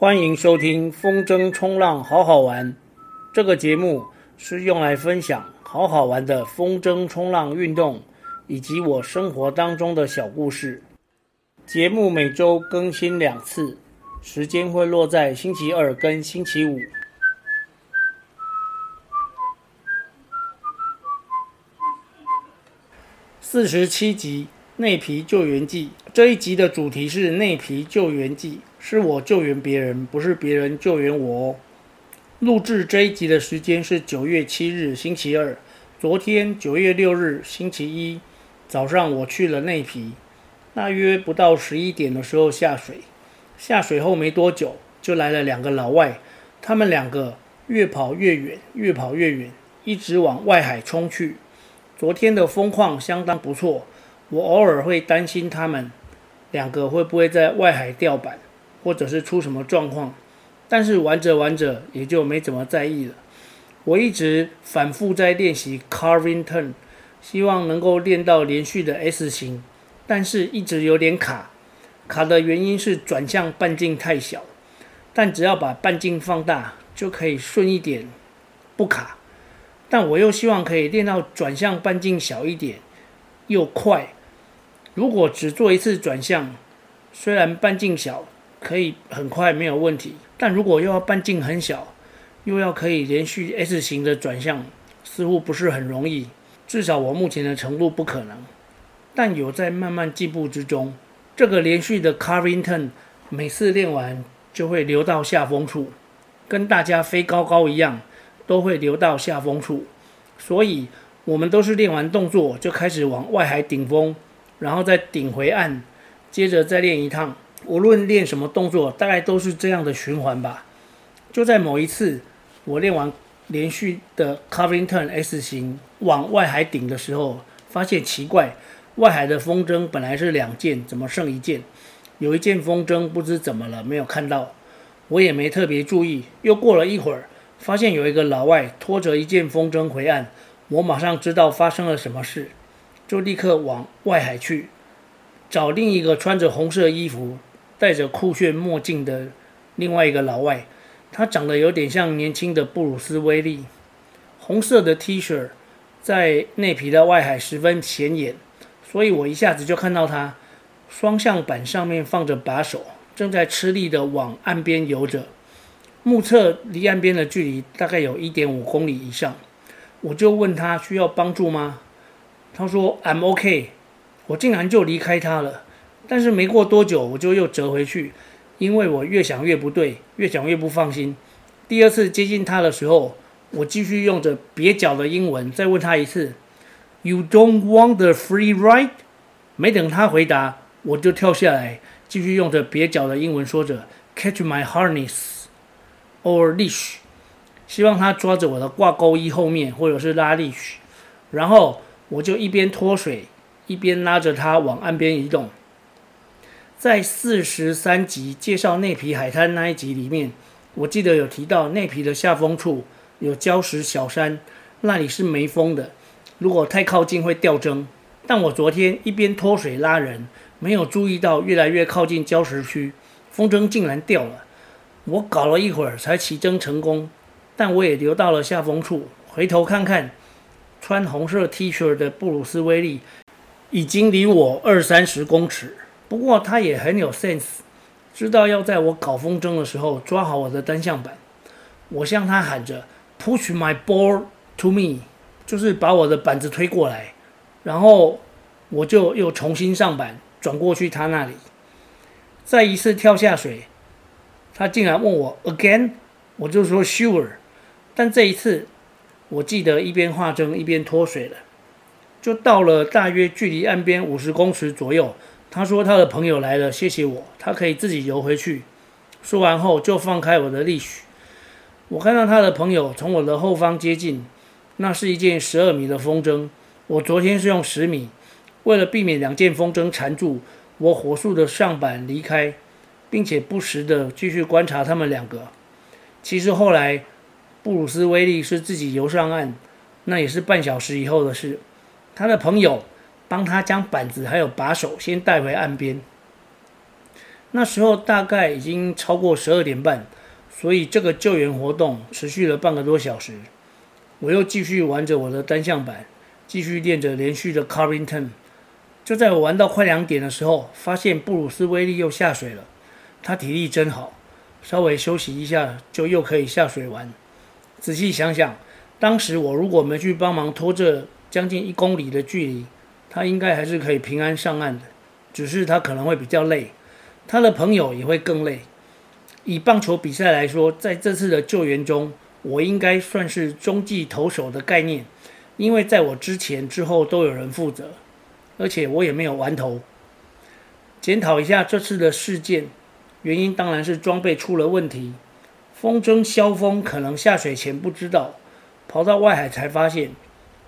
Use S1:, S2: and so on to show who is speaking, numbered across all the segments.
S1: 欢迎收听风筝冲浪好好玩。这个节目是用来分享好好玩的风筝冲浪运动，以及我生活当中的小故事。节目每周更新两次，时间会落在星期二跟星期五。四十七集内皮救援记，这一集的主题是内皮救援记。是我救援别人，不是别人救援我哦。录制这一集的时间是九月七日星期二，昨天九月六日星期一早上我去了内皮，大约不到十一点的时候下水，下水后没多久就来了两个老外，他们两个越跑越远，越跑越远，一直往外海冲去。昨天的风况相当不错，我偶尔会担心他们两个会不会在外海掉板。或者是出什么状况，但是玩着玩着也就没怎么在意了。我一直反复在练习 carving turn，希望能够练到连续的 S 型，但是一直有点卡。卡的原因是转向半径太小，但只要把半径放大就可以顺一点，不卡。但我又希望可以练到转向半径小一点，又快。如果只做一次转向，虽然半径小。可以很快没有问题，但如果又要半径很小，又要可以连续 S 型的转向，似乎不是很容易。至少我目前的程度不可能，但有在慢慢进步之中。这个连续的 carving turn 每次练完就会留到下风处，跟大家飞高高一样，都会留到下风处。所以我们都是练完动作就开始往外海顶风，然后再顶回岸，接着再练一趟。无论练什么动作，大概都是这样的循环吧。就在某一次，我练完连续的 carving turn S 型往外海顶的时候，发现奇怪，外海的风筝本来是两件，怎么剩一件？有一件风筝不知怎么了，没有看到，我也没特别注意。又过了一会儿，发现有一个老外拖着一件风筝回岸，我马上知道发生了什么事，就立刻往外海去找另一个穿着红色衣服。戴着酷炫墨镜的另外一个老外，他长得有点像年轻的布鲁斯威利。红色的 T 恤在内皮的外海十分显眼，所以我一下子就看到他双向板上面放着把手，正在吃力地往岸边游着。目测离岸边的距离大概有一点五公里以上。我就问他需要帮助吗？他说 I'm OK。我竟然就离开他了。但是没过多久，我就又折回去，因为我越想越不对，越想越不放心。第二次接近他的时候，我继续用着蹩脚的英文再问他一次：“You don't want the free ride？” 没等他回答，我就跳下来，继续用着蹩脚的英文说着：“Catch my harness or leash。”希望他抓着我的挂钩衣后面，或者是拉 leash。然后我就一边脱水，一边拉着它往岸边移动。在四十三集介绍内皮海滩那一集里面，我记得有提到内皮的下风处有礁石小山，那里是没风的，如果太靠近会掉针。但我昨天一边脱水拉人，没有注意到越来越靠近礁石区，风筝竟然掉了。我搞了一会儿才起针成功，但我也留到了下风处，回头看看穿红色 T 恤的布鲁斯威利，已经离我二三十公尺。不过他也很有 sense，知道要在我搞风筝的时候抓好我的单向板。我向他喊着 “Push my board to me”，就是把我的板子推过来，然后我就又重新上板转过去他那里。再一次跳下水，他竟然问我 “again”，我就说 “sure”。但这一次，我记得一边画筝一边脱水了，就到了大约距离岸边五十公尺左右。他说他的朋友来了，谢谢我，他可以自己游回去。说完后就放开我的 leash。我看到他的朋友从我的后方接近，那是一件十二米的风筝，我昨天是用十米。为了避免两件风筝缠住，我火速的上板离开，并且不时的继续观察他们两个。其实后来布鲁斯威利是自己游上岸，那也是半小时以后的事。他的朋友。帮他将板子还有把手先带回岸边。那时候大概已经超过十二点半，所以这个救援活动持续了半个多小时。我又继续玩着我的单向板，继续练着连续的 carving turn。就在我玩到快两点的时候，发现布鲁斯威利又下水了。他体力真好，稍微休息一下就又可以下水玩。仔细想想，当时我如果没去帮忙拖这将近一公里的距离，他应该还是可以平安上岸的。只是他可能会比较累。他的朋友也会更累。以棒球比赛来说，在这次的救援中，我应该算是中继投手的概念，因为在我之前、之后都有人负责，而且我也没有完投。检讨一下这次的事件，原因当然是装备出了问题。风筝消风可能下水前不知道，跑到外海才发现，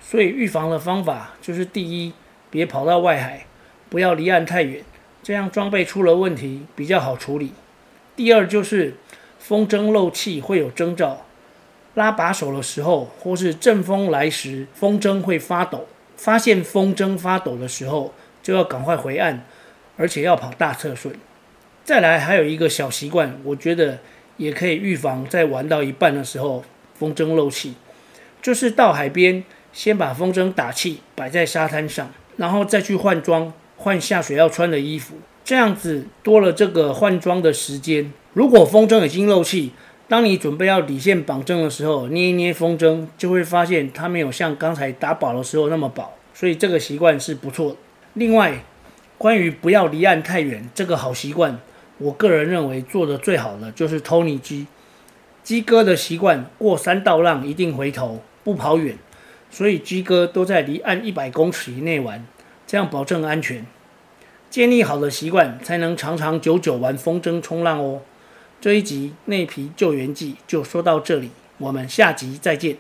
S1: 所以预防的方法就是：第一，别跑到外海，不要离岸太远。这样装备出了问题比较好处理。第二就是风筝漏气会有征兆，拉把手的时候或是阵风来时，风筝会发抖。发现风筝发抖的时候，就要赶快回岸，而且要跑大侧顺。再来还有一个小习惯，我觉得也可以预防在玩到一半的时候风筝漏气，就是到海边先把风筝打气摆在沙滩上，然后再去换装。换下水要穿的衣服，这样子多了这个换装的时间。如果风筝已经漏气，当你准备要理线绑正的时候，捏一捏风筝，就会发现它没有像刚才打饱的时候那么饱。所以这个习惯是不错的。另外，关于不要离岸太远这个好习惯，我个人认为做的最好的就是 Tony G。鸡哥的习惯，过三道浪一定回头，不跑远，所以鸡哥都在离岸一百公尺以内玩。这样保证安全，建立好的习惯才能长长久久玩风筝冲浪哦。这一集内皮救援记就说到这里，我们下集再见。